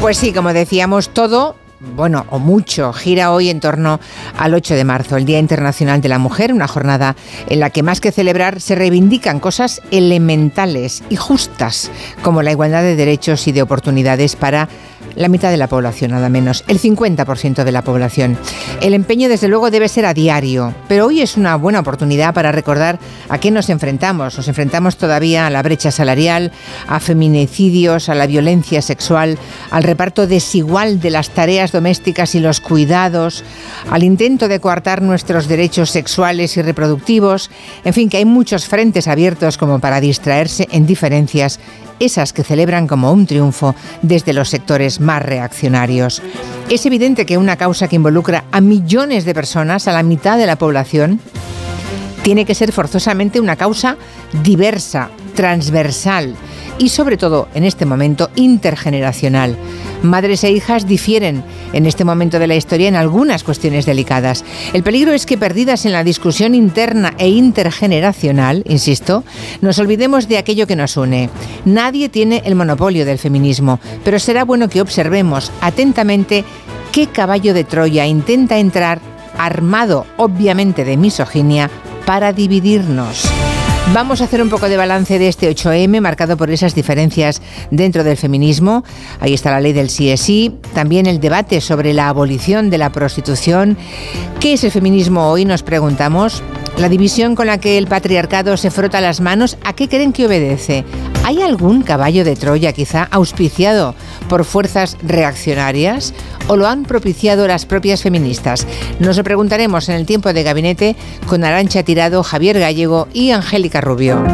Pues sí, como decíamos, todo bueno, o mucho, gira hoy en torno al 8 de marzo, el Día Internacional de la Mujer, una jornada en la que más que celebrar se reivindican cosas elementales y justas, como la igualdad de derechos y de oportunidades para la mitad de la población, nada menos, el 50% de la población. El empeño, desde luego, debe ser a diario, pero hoy es una buena oportunidad para recordar a qué nos enfrentamos. Nos enfrentamos todavía a la brecha salarial, a feminicidios, a la violencia sexual, al reparto desigual de las tareas domésticas y los cuidados, al intento de coartar nuestros derechos sexuales y reproductivos, en fin, que hay muchos frentes abiertos como para distraerse en diferencias esas que celebran como un triunfo desde los sectores más reaccionarios. Es evidente que una causa que involucra a millones de personas, a la mitad de la población, tiene que ser forzosamente una causa diversa, transversal y sobre todo en este momento intergeneracional. Madres e hijas difieren en este momento de la historia en algunas cuestiones delicadas. El peligro es que perdidas en la discusión interna e intergeneracional, insisto, nos olvidemos de aquello que nos une. Nadie tiene el monopolio del feminismo, pero será bueno que observemos atentamente qué caballo de Troya intenta entrar armado obviamente de misoginia para dividirnos. Vamos a hacer un poco de balance de este 8M, marcado por esas diferencias dentro del feminismo. Ahí está la ley del CSI, también el debate sobre la abolición de la prostitución. ¿Qué es el feminismo hoy? Nos preguntamos. La división con la que el patriarcado se frota las manos, ¿a qué creen que obedece? ¿Hay algún caballo de Troya quizá auspiciado por fuerzas reaccionarias o lo han propiciado las propias feministas? Nos lo preguntaremos en el tiempo de gabinete con Arancha Tirado, Javier Gallego y Angélica Rubio.